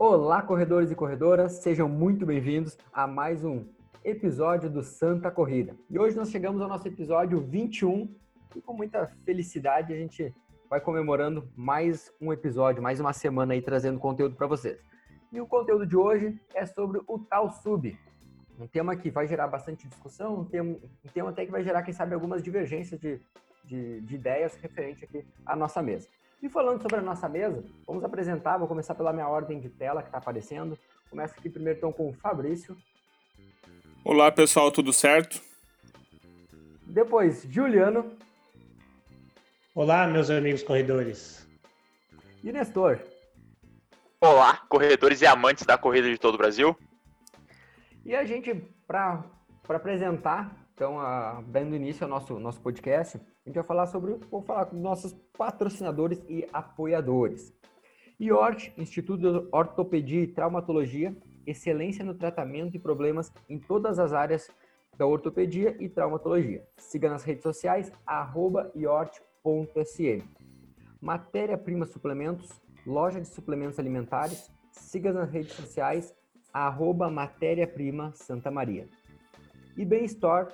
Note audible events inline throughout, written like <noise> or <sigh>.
Olá, corredores e corredoras, sejam muito bem-vindos a mais um episódio do Santa Corrida. E hoje nós chegamos ao nosso episódio 21 e com muita felicidade a gente vai comemorando mais um episódio, mais uma semana aí trazendo conteúdo para vocês. E o conteúdo de hoje é sobre o tal sub, um tema que vai gerar bastante discussão, um tema, um tema até que vai gerar, quem sabe, algumas divergências de, de, de ideias referente aqui à nossa mesa. E falando sobre a nossa mesa, vamos apresentar, vou começar pela minha ordem de tela que está aparecendo. Começo aqui primeiro então com o Fabrício. Olá pessoal, tudo certo? Depois, Juliano. Olá, meus amigos corredores. E Nestor. Olá, corredores e amantes da corrida de todo o Brasil. E a gente, para apresentar, então, a, dando início ao nosso, nosso podcast, a gente vai falar sobre, vou falar com nossos patrocinadores e apoiadores. IORT, Instituto de Ortopedia e Traumatologia, excelência no tratamento de problemas em todas as áreas da ortopedia e traumatologia. Siga nas redes sociais, arroba iort.sm. Matéria-prima suplementos, loja de suplementos alimentares, siga nas redes sociais, arroba matéria-prima Santa Maria. E Bem Store,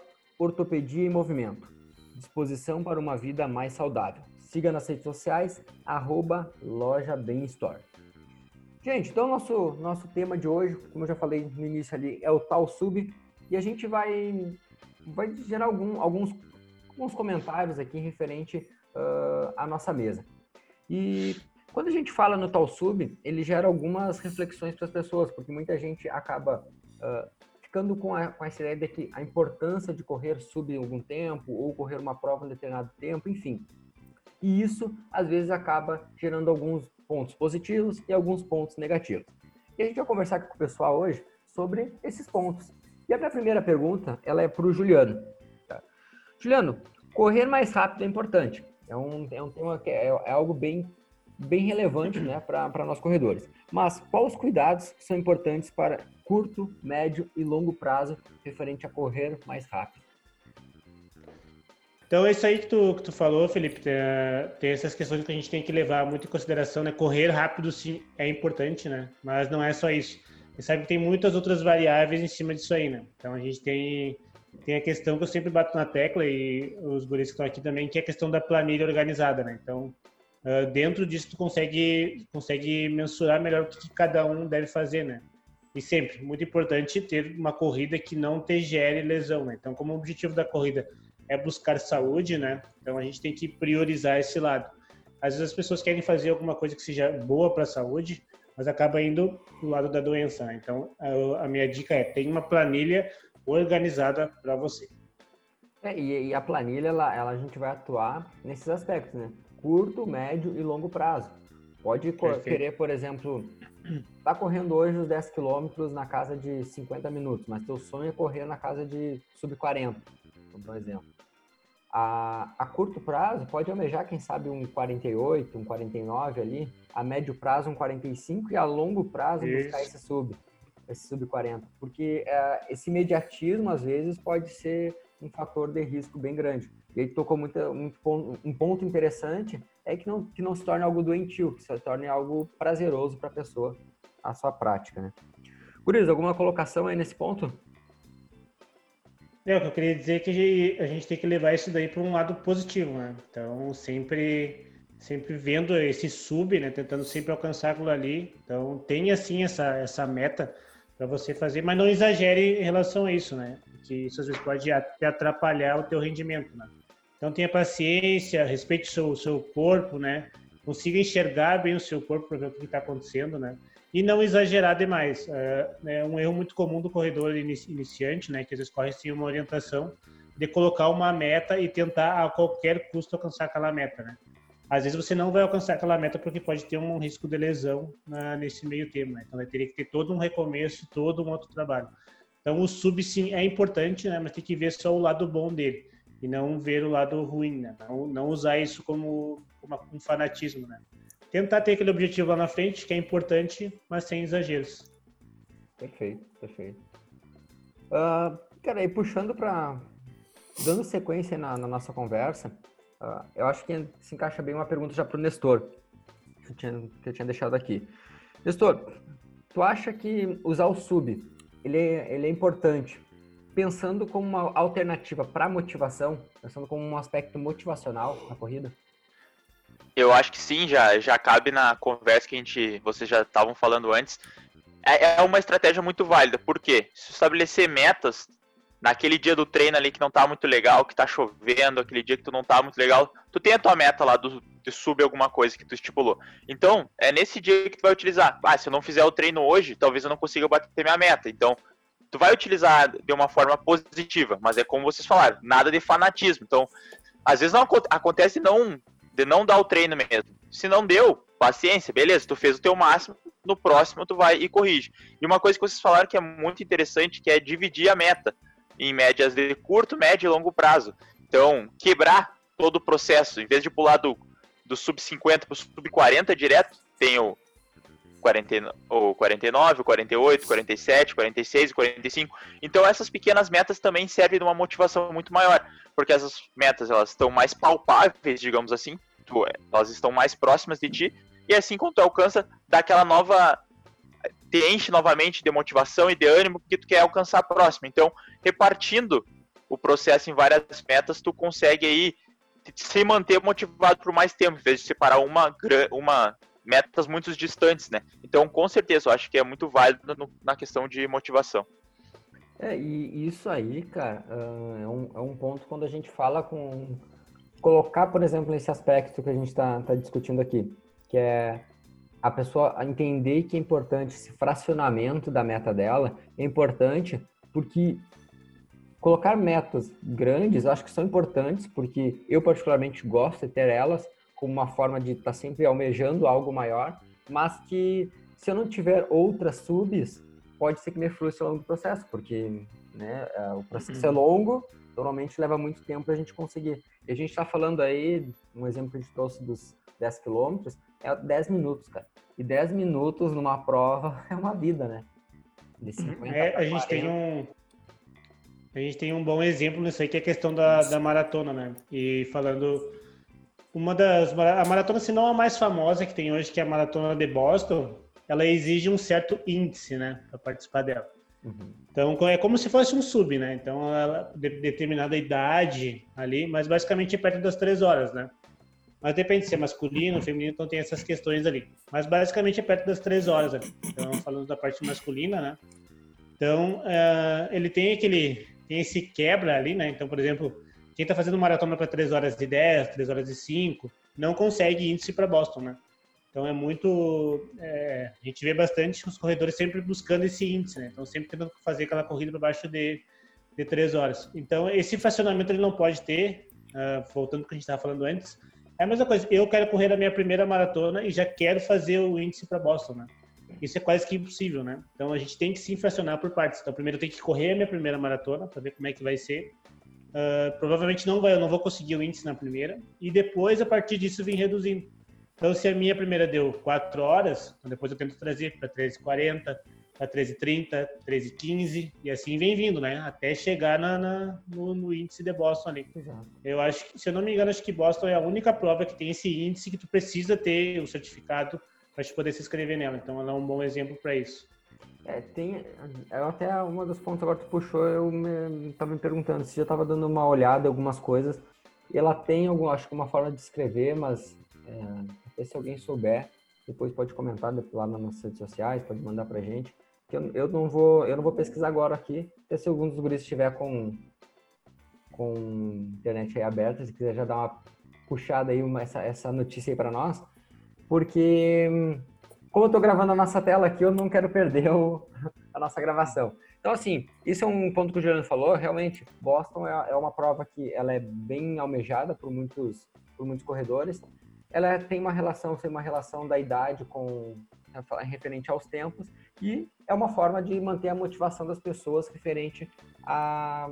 ortopedia e movimento disposição para uma vida mais saudável. Siga nas redes sociais, arroba loja Bem Store. Gente, então nosso, nosso tema de hoje, como eu já falei no início ali, é o tal sub, e a gente vai, vai gerar algum, alguns, alguns comentários aqui referente uh, à nossa mesa. E quando a gente fala no tal sub, ele gera algumas reflexões para as pessoas, porque muita gente acaba uh, ficando com, a, com essa ideia de que a importância de correr sub algum tempo ou correr uma prova em determinado tempo, enfim. E isso, às vezes, acaba gerando alguns pontos positivos e alguns pontos negativos. E a gente vai conversar com o pessoal hoje sobre esses pontos. E a minha primeira pergunta, ela é para o Juliano. Tá? Juliano, correr mais rápido é importante. É um, é um tema que é, é algo bem, bem relevante né, para nós corredores. Mas quais os cuidados são importantes para curto, médio e longo prazo referente a correr mais rápido. Então, é isso aí que tu, que tu falou, Felipe, tem, tem, essas questões que a gente tem que levar muito em consideração, né? Correr rápido, sim, é importante, né? Mas não é só isso. Você sabe que tem muitas outras variáveis em cima disso aí, né? Então, a gente tem, tem a questão que eu sempre bato na tecla e os guris que estão aqui também, que é a questão da planilha organizada, né? Então, uh, dentro disso, tu consegue, consegue mensurar melhor o que, que cada um deve fazer, né? E sempre, muito importante ter uma corrida que não te gere lesão, né? Então, como o objetivo da corrida é buscar saúde, né? Então, a gente tem que priorizar esse lado. Às vezes as pessoas querem fazer alguma coisa que seja boa para a saúde, mas acaba indo do lado da doença, né? Então, a, a minha dica é, tenha uma planilha organizada para você. É, e, e, a planilha, ela, ela, a gente vai atuar nesses aspectos, né? Curto, médio e longo prazo. Pode Perfeito. querer, por exemplo, tá correndo hoje os 10 quilômetros na casa de 50 minutos, mas teu sonho é correr na casa de sub 40, por exemplo. A, a curto prazo pode almejar, quem sabe, um 48, um 49 ali, a médio prazo um 45 e a longo prazo Isso. buscar esse sub, esse sub 40. Porque é, esse imediatismo, às vezes, pode ser um fator de risco bem grande. E aí tocou muito, muito, um ponto interessante, é que não, que não se torne algo doentio, que se torne algo prazeroso para a pessoa, a sua prática, né? Guriz, alguma colocação aí nesse ponto? Eu queria dizer é que a gente tem que levar isso daí para um lado positivo, né? Então, sempre sempre vendo esse sub, né? Tentando sempre alcançar aquilo ali. Então, tenha, assim, essa, essa meta para você fazer, mas não exagere em relação a isso, né? Que isso às vezes pode até atrapalhar o teu rendimento, né? Então tenha paciência, respeite o seu, seu corpo, né? Consiga enxergar bem o seu corpo para ver o que está acontecendo, né? E não exagerar demais. É, é um erro muito comum do corredor iniciante, né? Que às vezes corre sem uma orientação de colocar uma meta e tentar a qualquer custo alcançar aquela meta, né? Às vezes você não vai alcançar aquela meta porque pode ter um risco de lesão né, nesse meio tempo, né? Então vai ter que ter todo um recomeço, todo um outro trabalho. Então o sub sim é importante, né? Mas tem que ver só o lado bom dele e não ver o lado ruim, né? Não, não usar isso como, como um fanatismo, né? Tentar ter aquele objetivo lá na frente, que é importante, mas sem exageros. Perfeito, perfeito. Uh, cara, e puxando para... Dando sequência na, na nossa conversa, uh, eu acho que se encaixa bem uma pergunta já para o Nestor, que eu, tinha, que eu tinha deixado aqui. Nestor, tu acha que usar o sub, ele é, ele é importante, pensando como uma alternativa para motivação, pensando como um aspecto motivacional na corrida? Eu acho que sim, já, já cabe na conversa que a gente, vocês já estavam falando antes. É, é uma estratégia muito válida, porque se estabelecer metas naquele dia do treino ali que não tá muito legal, que tá chovendo, aquele dia que tu não tá muito legal, tu tem a tua meta lá do, de subir alguma coisa que tu estipulou. Então, é nesse dia que tu vai utilizar. Ah, se eu não fizer o treino hoje, talvez eu não consiga bater minha meta. Então, tu vai utilizar de uma forma positiva, mas é como vocês falaram, nada de fanatismo. Então, às vezes não acontece não de não dar o treino mesmo. Se não deu, paciência, beleza, tu fez o teu máximo, no próximo tu vai e corrige. E uma coisa que vocês falaram que é muito interessante, que é dividir a meta em médias de curto, médio e longo prazo. Então, quebrar todo o processo, em vez de pular do, do sub 50 para o sub 40 direto, tem o 40, o 49, o 48, 47, 46 e 45. Então essas pequenas metas também servem de uma motivação muito maior, porque essas metas elas estão mais palpáveis, digamos assim, tu, elas estão mais próximas de ti, e assim quando tu alcança, dá aquela nova te enche novamente de motivação e de ânimo que tu quer alcançar a próxima. Então, repartindo o processo em várias metas, tu consegue aí se manter motivado por mais tempo, em vez de separar uma, uma metas muito distantes, né? Então, com certeza, eu acho que é muito válido no, na questão de motivação. É, e isso aí, cara, é um, é um ponto quando a gente fala com. Colocar, por exemplo, esse aspecto que a gente está tá discutindo aqui, que é a pessoa entender que é importante esse fracionamento da meta dela, é importante porque colocar metas grandes, eu acho que são importantes, porque eu particularmente gosto de ter elas como uma forma de estar tá sempre almejando algo maior, mas que se eu não tiver outras subs, pode ser que me frustre ao longo do processo, porque né, é, o processo é uhum. longo, normalmente leva muito tempo para a gente conseguir. E a gente está falando aí, um exemplo que a gente trouxe dos 10 quilômetros, é 10 minutos, cara. E 10 minutos numa prova <laughs> é uma vida, né? De 50 é, a gente tem um a gente tem um bom exemplo nisso aí que é a questão da, da maratona, né? E falando uma das a maratona, se não a mais famosa que tem hoje, que é a maratona de Boston, ela exige um certo índice, né, para participar dela. Uhum. Então é como se fosse um sub, né? Então ela de, determinada idade ali, mas basicamente é perto das três horas, né? Mas depende se é masculino, feminino, então tem essas questões ali. Mas basicamente é perto das três horas ali. Então, falando da parte masculina, né? Então, uh, ele tem aquele, tem esse quebra ali, né? Então, por exemplo, quem está fazendo maratona para 3 horas de 10, 3 horas de 5, não consegue índice para Boston, né? Então é muito. É, a gente vê bastante os corredores sempre buscando esse índice, né? Então sempre tentando fazer aquela corrida para baixo de, de 3 horas. Então esse fracionamento ele não pode ter, uh, voltando ao que a gente estava falando antes, é a mesma coisa. Eu quero correr a minha primeira maratona e já quero fazer o índice para Boston, né? Isso é quase que impossível, né? Então a gente tem que se infracionar por partes. Então primeiro eu tenho que correr a minha primeira maratona para ver como é que vai ser. Uh, provavelmente não vai, eu não vou conseguir o índice na primeira e depois a partir disso vem reduzindo. Então se a minha primeira deu 4 horas, então, depois eu tento trazer para 13:40, para 13h30, 13h15 e assim vem vindo, né? Até chegar na, na no, no, índice de Boston ali. Exato. Eu acho que, se eu não me engano, acho que Boston é a única prova que tem esse índice que tu precisa ter o certificado para poder se inscrever nela. Então ela é um bom exemplo para isso. É, tem. É até uma dos pontos agora que tu puxou, eu me, tava me perguntando se já tava dando uma olhada em algumas coisas. E ela tem algum, acho que uma forma de escrever, mas é, se alguém souber, depois pode comentar lá nas nossas redes sociais, pode mandar pra gente eu, eu, não vou eu não vou pesquisar agora aqui, até se algum dos guris estiver com com internet aí aberta, se quiser já dar uma puxada aí uma, essa, essa notícia aí para nós, porque como eu estou gravando a nossa tela aqui, eu não quero perder o, <laughs> a nossa gravação. Então, assim, isso é um ponto que o Juliano falou. Realmente, Boston é, é uma prova que ela é bem almejada por muitos, por muitos corredores. Ela tem uma relação, tem uma relação da idade com referente aos tempos e é uma forma de manter a motivação das pessoas referente a,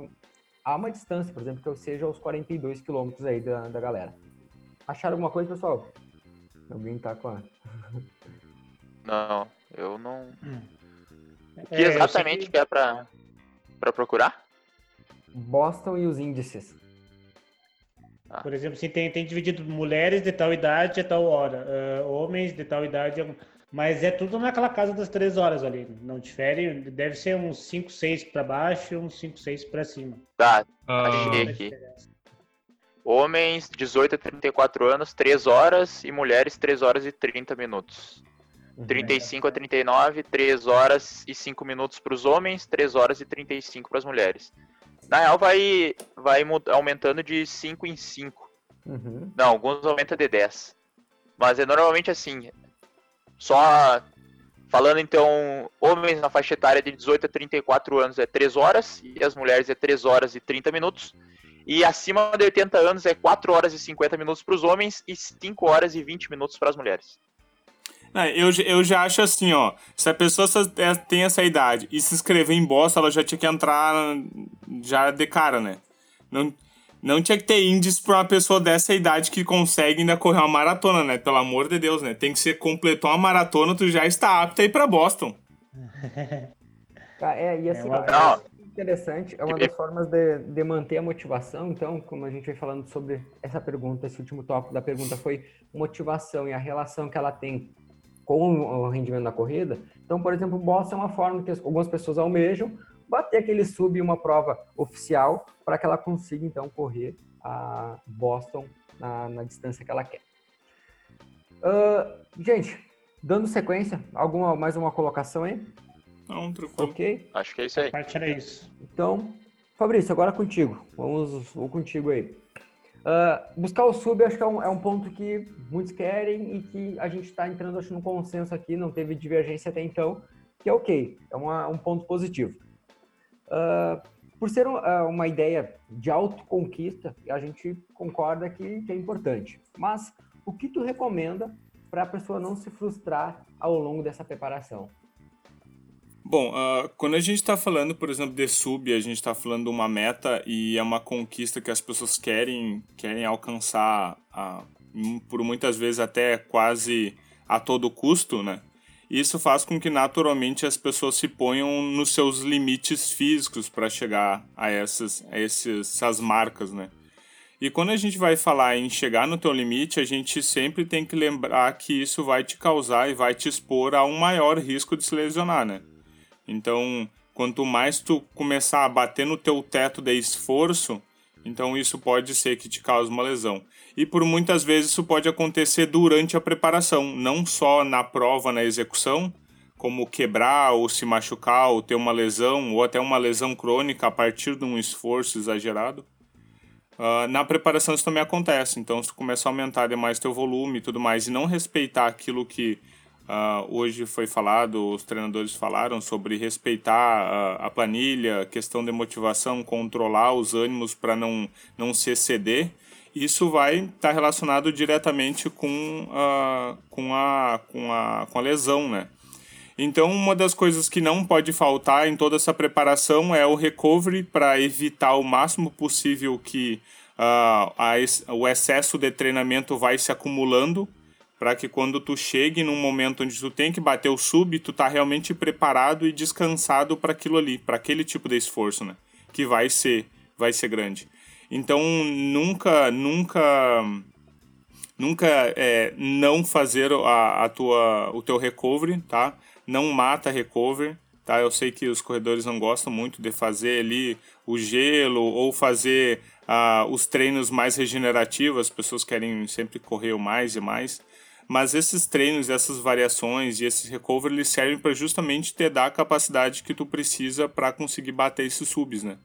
a uma distância, por exemplo, que eu seja aos 42 quilômetros aí da, da galera. Acharam alguma coisa, pessoal? Alguém tá com a... <laughs> Não, eu não... Hum. que é, exatamente que... é pra, pra procurar? Boston e os índices. Ah. Por exemplo, se tem, tem dividido mulheres de tal idade a tal hora, uh, homens de tal idade Mas é tudo naquela casa das três horas ali. Não difere, deve ser uns 5, 6 para baixo e uns 5, 6 para cima. Tá, Ah, achei aqui. Homens 18 a 34 anos, 3 horas. E mulheres, 3 horas e 30 minutos. Uhum. 35 a 39, 3 horas e 5 minutos para os homens, 3 horas e 35 para as mulheres. Na real, vai, vai aumentando de 5 em 5. Uhum. Não, alguns aumentam de 10. Mas é normalmente assim. Só falando então, homens na faixa etária de 18 a 34 anos é 3 horas e as mulheres é 3 horas e 30 minutos. E acima de 80 anos é 4 horas e 50 minutos para os homens e 5 horas e 20 minutos para as mulheres. Não, eu, eu já acho assim, ó. Se a pessoa é- tem essa idade e se inscrever em bosta, ela já tinha que entrar já de cara, né? Não, não tinha que ter índice pra uma pessoa dessa idade que consegue ainda correr uma maratona, né? Pelo amor de Deus, né? Tem que ser completou uma maratona, tu já está apto a ir pra Boston. <laughs> Tá, é, e assim, uma- é Não. interessante, é uma das formas de, de manter a motivação. Então, como a gente vem falando sobre essa pergunta, esse último tópico da pergunta foi motivação e a relação que ela tem com o rendimento na corrida. Então, por exemplo, o Boston é uma forma que as- algumas pessoas almejam bater aquele sub em uma prova oficial para que ela consiga, então, correr a Boston na, na distância que ela quer. Ah, gente, dando sequência, alguma mais uma colocação aí? Não, tranquilo. Ok? Acho que é isso aí. A parte era isso. Então, Fabrício, agora contigo. Vamos vou contigo aí. Ah, buscar o sub, acho que é um, é um ponto que muitos querem e que a gente está entrando, acho, num consenso aqui, não teve divergência até então, que é ok, é uma- um ponto positivo. Ah, por ser um- ah, uma ideia de autoconquista, a gente concorda que, que é importante. Mas o que tu recomenda para a pessoa não se frustrar ao longo dessa preparação? Bom, ah, quando a gente está falando, por exemplo, de sub, a gente está falando de uma meta e é uma conquista que as pessoas querem, querem alcançar ah, por muitas vezes até quase a todo custo, né? Isso faz com que naturalmente as pessoas se ponham nos seus limites físicos para chegar a essas, a essas marcas, né? E quando a gente vai falar em chegar no teu limite, a gente sempre tem que lembrar que isso vai te causar e vai te expor a um maior risco de se lesionar, né? Então, quanto mais tu começar a bater no teu teto de esforço, então isso pode ser que te cause uma lesão. E por muitas vezes isso pode acontecer durante a preparação, não só na prova, na execução, como quebrar ou se machucar ou ter uma lesão ou até uma lesão crônica a partir de um esforço exagerado. Ah, na preparação isso também acontece, então se tu começar a aumentar demais teu volume e tudo mais e não respeitar aquilo que ah, hoje foi falado, os treinadores falaram sobre respeitar ah, a planilha, questão de motivação, controlar os ânimos para não, não se exceder, isso vai estar relacionado diretamente com, ah, com, a, com, a, com a lesão, né? Então, uma das coisas que não pode faltar em toda essa preparação é o recovery para evitar o máximo possível que ah, a o excesso de treinamento vai se acumulando para que quando tu chegue num momento onde tu tem que bater o sub, tu tá realmente preparado e descansado para aquilo ali, para aquele tipo de esforço, né? Que vai ser, vai ser grande. Então, nunca, nunca nunca é, não fazer a, a tua, o teu recovery, tá? Não mata recovery, tá? Eu sei que os corredores não gostam muito de fazer ali o gelo ou fazer ah, os treinos mais regenerativos, as pessoas querem sempre correr mais e mais. Mas esses treinos, essas variações e esses recovery, eles servem para justamente te dar a capacidade que tu precisa para conseguir bater esses subs, né?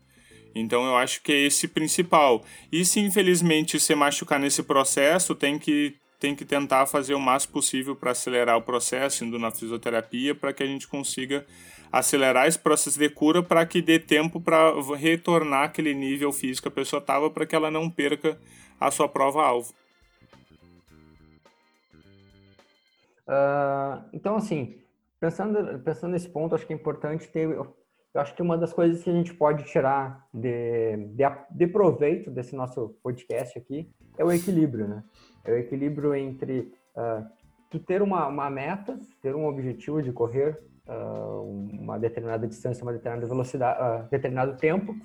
Então eu acho que é esse principal. E se infelizmente se machucar nesse processo, tem que, tem que tentar fazer o máximo possível para acelerar o processo, indo na fisioterapia, para que a gente consiga acelerar esse processo de cura para que dê tempo para retornar aquele nível físico que a pessoa estava, para que ela não perca a sua prova-alvo. Ah, então, assim, pensando, pensando nesse ponto, acho que é importante ter. Eu acho que uma das coisas que a gente pode tirar de, de, de proveito desse nosso podcast aqui é o equilíbrio, né? É o equilíbrio entre ah, tu ter uma, uma meta, ter um objetivo de correr ah, uma determinada distância, uma determinada velocidade, ah, determinado tempo,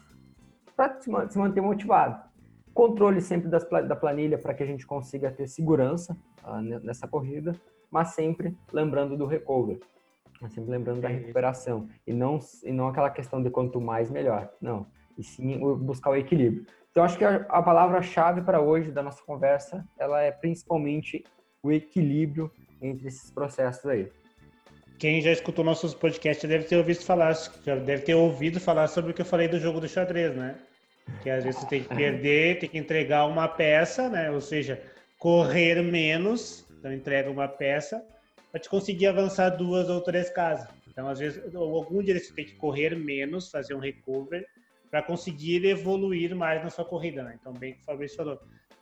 para se, man- se manter motivado. Controle sempre das, da planilha para que a gente consiga ter segurança ne- nessa corrida mas sempre lembrando do recover, sempre lembrando da recuperação e não e não aquela questão de quanto mais melhor, não, e sim buscar o equilíbrio. Então acho que a, a palavra-chave para hoje da nossa conversa, ela é principalmente o equilíbrio entre esses processos aí. Quem já escutou nossos podcasts deve ter ouvido falar, já deve ter ouvido falar sobre o que eu falei do jogo do xadrez, né? Que às vezes você tem que <laughs> perder, tem que entregar uma peça, né? Ou seja, correr menos, então entrega uma peça para te conseguir avançar duas ou três casas. Então, às vezes, algum dia você tem que correr menos, fazer um recover para conseguir evoluir mais na sua corrida, né? Então, bem que o Fabrício falou.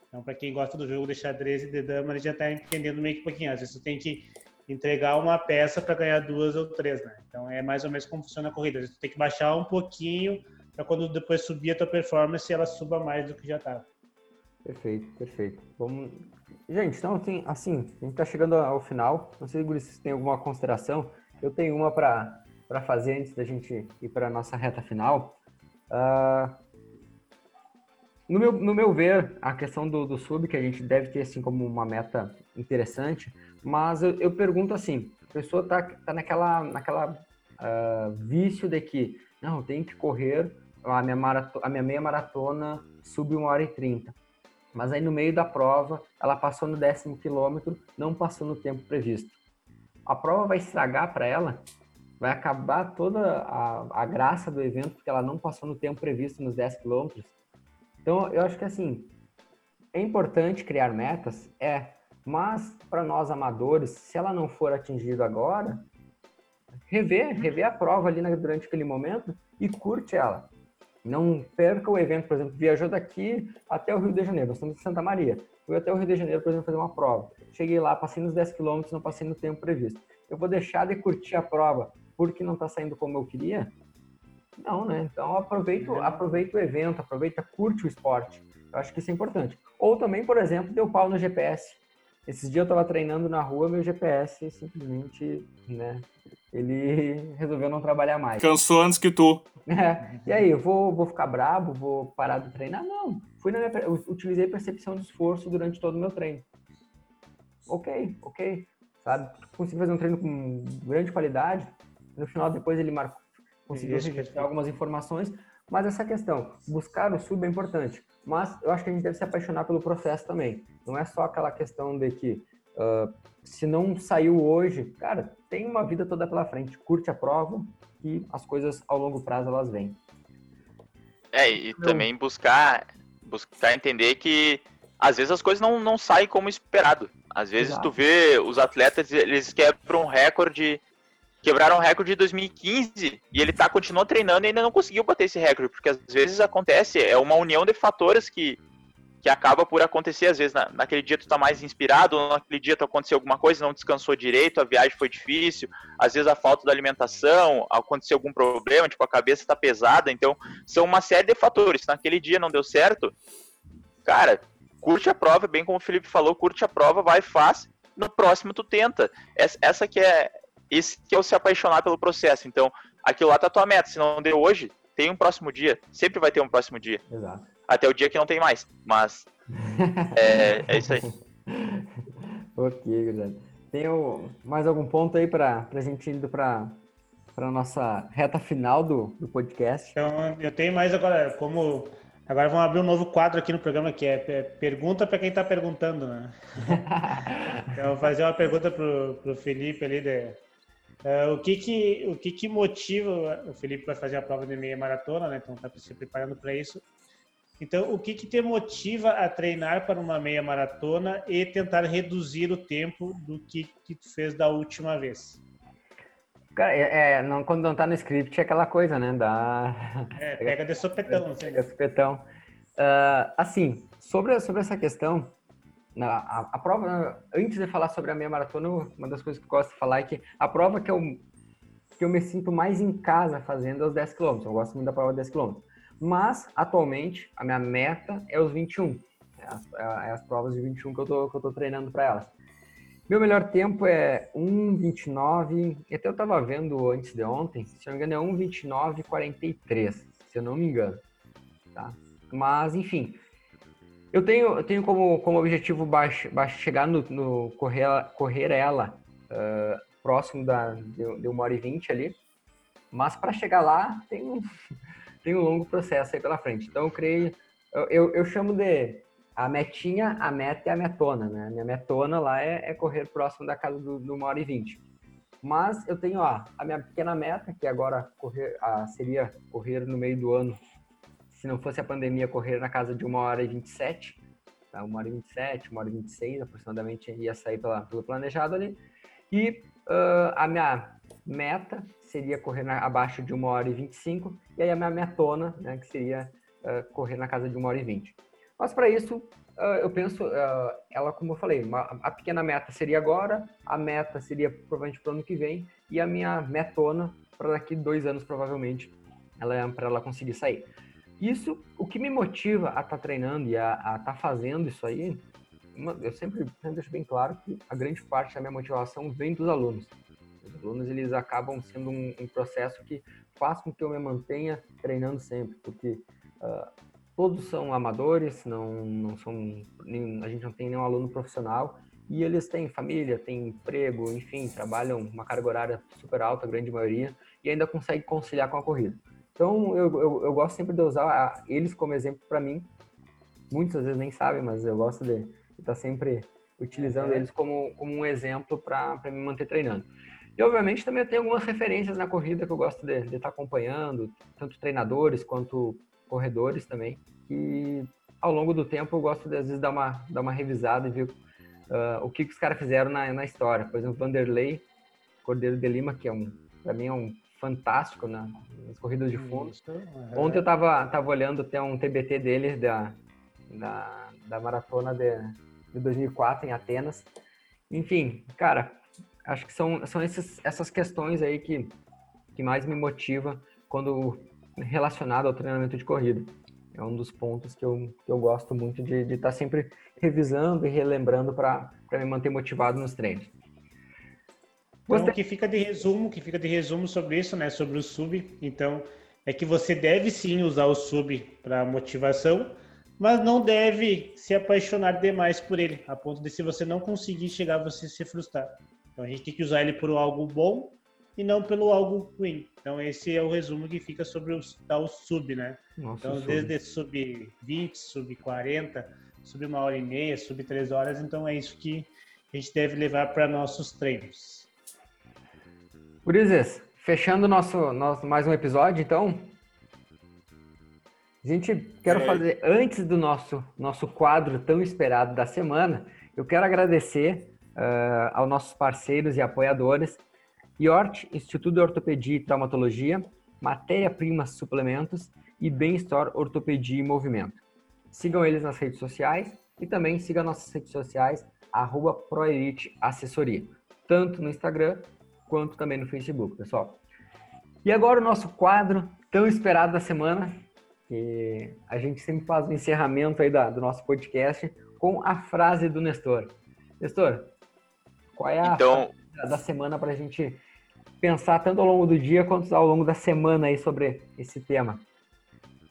Então, para quem gosta do jogo de xadrez e de dama, ele já está entendendo meio que um pouquinho. Às vezes você tem que entregar uma peça para ganhar duas ou três, né? Então é mais ou menos como funciona a corrida. Você tem que baixar um pouquinho para quando depois subir a tua performance ela suba mais do que já estava. Perfeito, perfeito. Vamos... Gente, então tem, assim, a gente está chegando ao final. Não sei se tem alguma consideração. Eu tenho uma para fazer antes da gente ir para a nossa reta final. Uh, no meu, no meu ver, a questão do, do sub, que a gente deve ter assim como uma meta interessante, mas eu, eu pergunto assim, a pessoa tá, tá naquela, naquela uh, vício de que, não, tem que correr a minha, a minha meia maratona sub 1 hora e 30. Mas aí no meio da prova, ela passou no décimo quilômetro, não passou no tempo previsto. A prova vai estragar para ela, vai acabar toda a, a graça do evento, porque ela não passou no tempo previsto nos 10 quilômetros então, eu acho que assim, é importante criar metas, é, mas para nós amadores, se ela não for atingida agora, rever, rever a prova ali durante aquele momento e curte ela. Não perca o evento, por exemplo, viajou daqui até o Rio de Janeiro, nós estamos em Santa Maria. Fui até o Rio de Janeiro, por exemplo, fazer uma prova. Cheguei lá, passei nos 10 quilômetros, não passei no tempo previsto. Eu vou deixar de curtir a prova porque não está saindo como eu queria? Não, né? Então aproveita, é. aproveita o evento, aproveita, curte o esporte. Eu acho que isso é importante. Ou também, por exemplo, deu pau no GPS. Esses dias eu estava treinando na rua, meu GPS simplesmente, né? Ele <laughs> resolveu não trabalhar mais. Cansou antes que tu. <laughs> É. E aí, eu vou, vou ficar brabo, vou parar de treinar? Não. Fui na minha, eu utilizei percepção de esforço durante todo o meu treino. Ok, ok. Sabe? Consegui fazer um treino com grande qualidade. No final, depois ele marcou, conseguiu registrar algumas informações, mas essa questão, buscar o sub é importante. Mas eu acho que a gente deve se apaixonar pelo processo também. Não é só aquela questão de que uh, se não saiu hoje, cara, tem uma vida toda pela frente. Curte a prova e as coisas ao longo prazo elas vêm. É, e também buscar, buscar entender que às vezes as coisas não, não saem como esperado. Às vezes Exato. tu vê os atletas, eles quebram um recorde quebraram o recorde de 2015 e ele tá continuou treinando e ainda não conseguiu bater esse recorde, porque às vezes acontece, é uma união de fatores que, que acaba por acontecer, às vezes na, naquele dia tu tá mais inspirado, naquele dia tu aconteceu alguma coisa, não descansou direito, a viagem foi difícil, às vezes a falta da alimentação, aconteceu algum problema, tipo a cabeça tá pesada, então são uma série de fatores, naquele dia não deu certo, cara, curte a prova, bem como o Felipe falou, curte a prova, vai faz, no próximo tu tenta. Essa, essa que é, esse que é o se apaixonar pelo processo. Então, aquilo lá tá a tua meta. Se não deu hoje, tem um próximo dia. Sempre vai ter um próximo dia. Exato. Até o dia que não tem mais. Mas é, é isso aí. <laughs> ok, Guilherme. Tem mais algum ponto aí para a gente indo para para nossa reta final do, do podcast? Então, eu tenho mais agora, como Agora vamos abrir um novo quadro aqui no programa que é pergunta para quem está perguntando, né? <laughs> então, vou fazer uma pergunta para o Felipe ali de, Uh, o que que, o que que motiva, o Felipe vai fazer a prova de meia maratona, né? Então tá se preparando para isso. Então, o que que te motiva a treinar para uma meia maratona e tentar reduzir o tempo do que, que tu fez da última vez? Cara, é, é não, quando não tá no script é aquela coisa, né? Da... É, <laughs> pega de sopetão. Pega de sopetão. Uh, assim, sobre, sobre essa questão, na, a, a, prova, antes de falar sobre a meia maratona, uma das coisas que eu gosto de falar é que a prova que eu, que eu me sinto mais em casa fazendo é os 10 km. Eu gosto muito da prova de 10 km. Mas, atualmente, a minha meta é os 21. É as, é, é as provas de 21 que eu tô, que eu tô treinando para elas. Meu melhor tempo é 1,29. Até eu tava vendo antes de ontem, se não me engano, é 1,29,43, se eu não me engano. Tá? Mas, enfim, eu tenho, eu tenho como, como objetivo baixo, baixo, chegar no, no correr, correr ela uh, próximo da, de, de uma hora e vinte ali. Mas para chegar lá, tem um, <laughs> tem um longo processo aí pela frente. Então, eu creio, eu, eu, eu chamo de a metinha, a meta e a metona, né? Minha metona lá é, é correr próximo da casa do, do uma hora e vinte. Mas eu tenho ó, a minha pequena meta, que agora correr, ah, seria correr no meio do ano, se não fosse a pandemia, correr na casa de uma hora e vinte e sete, tá? uma hora e vinte e sete, uma hora e vinte e seis, aproximadamente ia sair pela, pelo planejado ali. E uh, a minha meta seria correr na, abaixo de uma hora e vinte e cinco, aí a minha metona, né, que seria uh, correr na casa de uma hora e vinte. Mas para isso, uh, eu penso, ela, como eu falei, uma, a pequena meta seria agora, a meta seria provavelmente para o ano que vem, e a minha metona para daqui dois anos, provavelmente, ela é para ela conseguir sair. Isso, o que me motiva a estar tá treinando e a estar tá fazendo isso aí, eu sempre, deixo bem claro que a grande parte da minha motivação vem dos alunos. Os alunos, eles acabam sendo um, um processo que faz com que eu me mantenha treinando sempre, porque uh, todos são amadores, não, não são, nem, a gente não tem nenhum aluno profissional, e eles têm família, têm emprego, enfim, trabalham uma carga horária super alta, a grande maioria, e ainda conseguem conciliar com a corrida. Então, eu, eu, eu gosto sempre de usar eles como exemplo para mim. Muitas vezes nem sabem, mas eu gosto de estar tá sempre utilizando eles como, como um exemplo para me manter treinando. E, obviamente, também eu tenho algumas referências na corrida que eu gosto de, de estar tá acompanhando, tanto treinadores quanto corredores também, que ao longo do tempo eu gosto de, às vezes, dar uma, dar uma revisada e ver uh, o que, que os caras fizeram na, na história. Por exemplo, Vanderlei Cordeiro de Lima, que é um, para mim é um fantástico na, nas corridas de fundo. Uhum. Ontem eu tava, tava olhando até um TBT dele da, da, da maratona de, de 2004 em Atenas. Enfim, cara, acho que são, são esses, essas questões aí que, que mais me motiva quando relacionado ao treinamento de corrida. É um dos pontos que eu, que eu gosto muito de estar tá sempre revisando e relembrando para me manter motivado nos treinos. Então, o que fica de resumo, que fica de resumo sobre isso, né, sobre o sub, então, é que você deve sim usar o sub para motivação, mas não deve se apaixonar demais por ele, a ponto de se você não conseguir chegar, você se frustrar. Então a gente tem que usar ele por algo bom e não pelo algo ruim. Então esse é o resumo que fica sobre o tal sub, né? Nossa, então sub. desde sub 20, sub 40, sub uma hora e meia, sub três horas, então é isso que a gente deve levar para nossos treinos. Gurizes, fechando nosso, nosso mais um episódio, então. A gente quero fazer antes do nosso nosso quadro tão esperado da semana, eu quero agradecer uh, aos nossos parceiros e apoiadores IORT, Instituto de Ortopedia e Traumatologia, Matéria Prima Suplementos e Bem Store Ortopedia e Movimento. Sigam eles nas redes sociais e também sigam nossas redes sociais, arroba Proelite Assessoria, tanto no Instagram quanto também no Facebook, pessoal. E agora o nosso quadro tão esperado da semana, que a gente sempre faz o um encerramento aí da, do nosso podcast com a frase do Nestor. Nestor, qual é a então... da semana para a gente pensar tanto ao longo do dia quanto ao longo da semana aí sobre esse tema.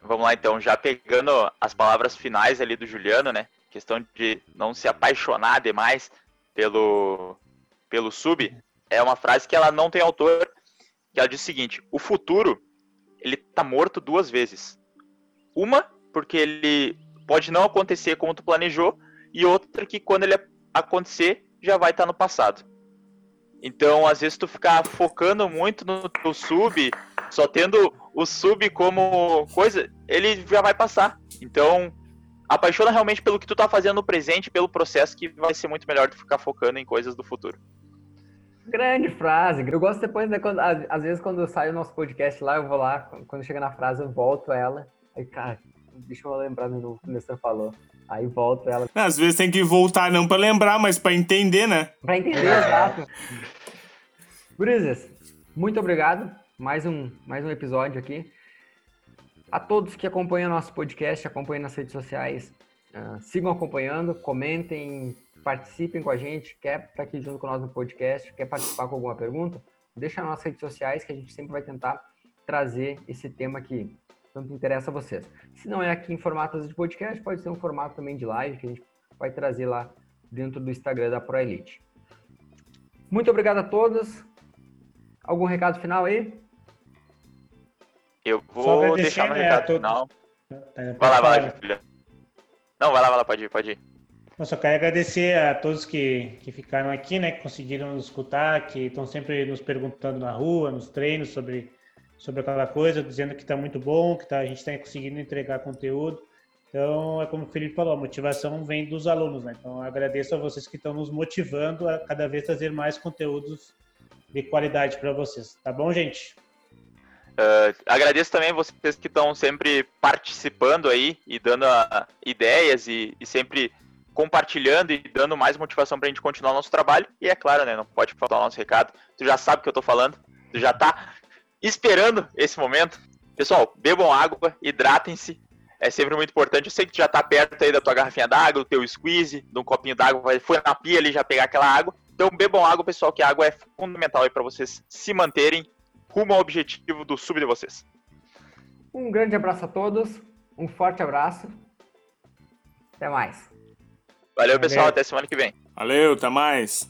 Vamos lá então, já pegando as palavras finais ali do Juliano, né? Questão de não se apaixonar demais pelo pelo sub, é uma frase que ela não tem autor, que ela diz o seguinte: o futuro ele tá morto duas vezes. Uma porque ele pode não acontecer como tu planejou e outra que quando ele acontecer já vai estar tá no passado. Então, às vezes, tu ficar focando muito no teu sub, só tendo o sub como coisa, ele já vai passar. Então, apaixona realmente pelo que tu tá fazendo no presente, pelo processo, que vai ser muito melhor do que ficar focando em coisas do futuro. Grande frase. Eu gosto depois, né, quando, às vezes, quando sai o nosso podcast lá, eu vou lá, quando chega na frase, eu volto ela. Aí, cara, deixa eu lembrar de novo o que você falou. Aí volta ela. Às vezes tem que voltar não para lembrar, mas para entender, né? Para entender, exato. Gurizes, muito obrigado. Mais um, mais um episódio aqui. A todos que acompanham nosso podcast, acompanham nas redes sociais, uh, sigam acompanhando, comentem, participem com a gente. Quer estar aqui junto com nós no podcast, quer participar com alguma pergunta? Deixa nas nossas redes sociais que a gente sempre vai tentar trazer esse tema que tanto interessa a vocês. Se não é aqui em formato de podcast, pode ser um formato também de live que a gente vai trazer lá dentro do Instagram da ProElite. Muito obrigado a todos. Algum recado final aí? Eu vou deixar meu né, recado final. Tá, vai lá, vai lá, filha. Não, vai lá, vai lá, pode ir, pode ir. Eu só quero agradecer a todos que, que ficaram aqui, né, que conseguiram nos escutar, que estão sempre nos perguntando na rua, nos treinos, sobre, sobre aquela coisa, dizendo que está muito bom, que tá, a gente está conseguindo entregar conteúdo. Então, é como o Felipe falou, a motivação vem dos alunos, né? Então, agradeço a vocês que estão nos motivando a cada vez trazer mais conteúdos de qualidade para vocês. Tá bom, gente? Uh, agradeço também vocês que estão sempre participando aí e dando uh, ideias e, e, sempre compartilhando e dando mais motivação para a gente continuar o nosso trabalho. E é claro, né, não pode faltar o nosso recado. Tu já sabe o que eu estou falando, tu já está esperando esse momento. Pessoal, bebam água, hidratem-se. É sempre muito importante. Eu sei que tu já está perto aí da tua garrafinha d'água, do teu squeeze, de um copinho d'água, foi na pia ali já pegar aquela água. Então bebam água, pessoal, que a água é fundamental aí para vocês se manterem rumo ao objetivo do sub de vocês. Um grande abraço a todos, um forte abraço. Até mais. Valeu, Valeu. pessoal, até semana que vem. Valeu, até mais.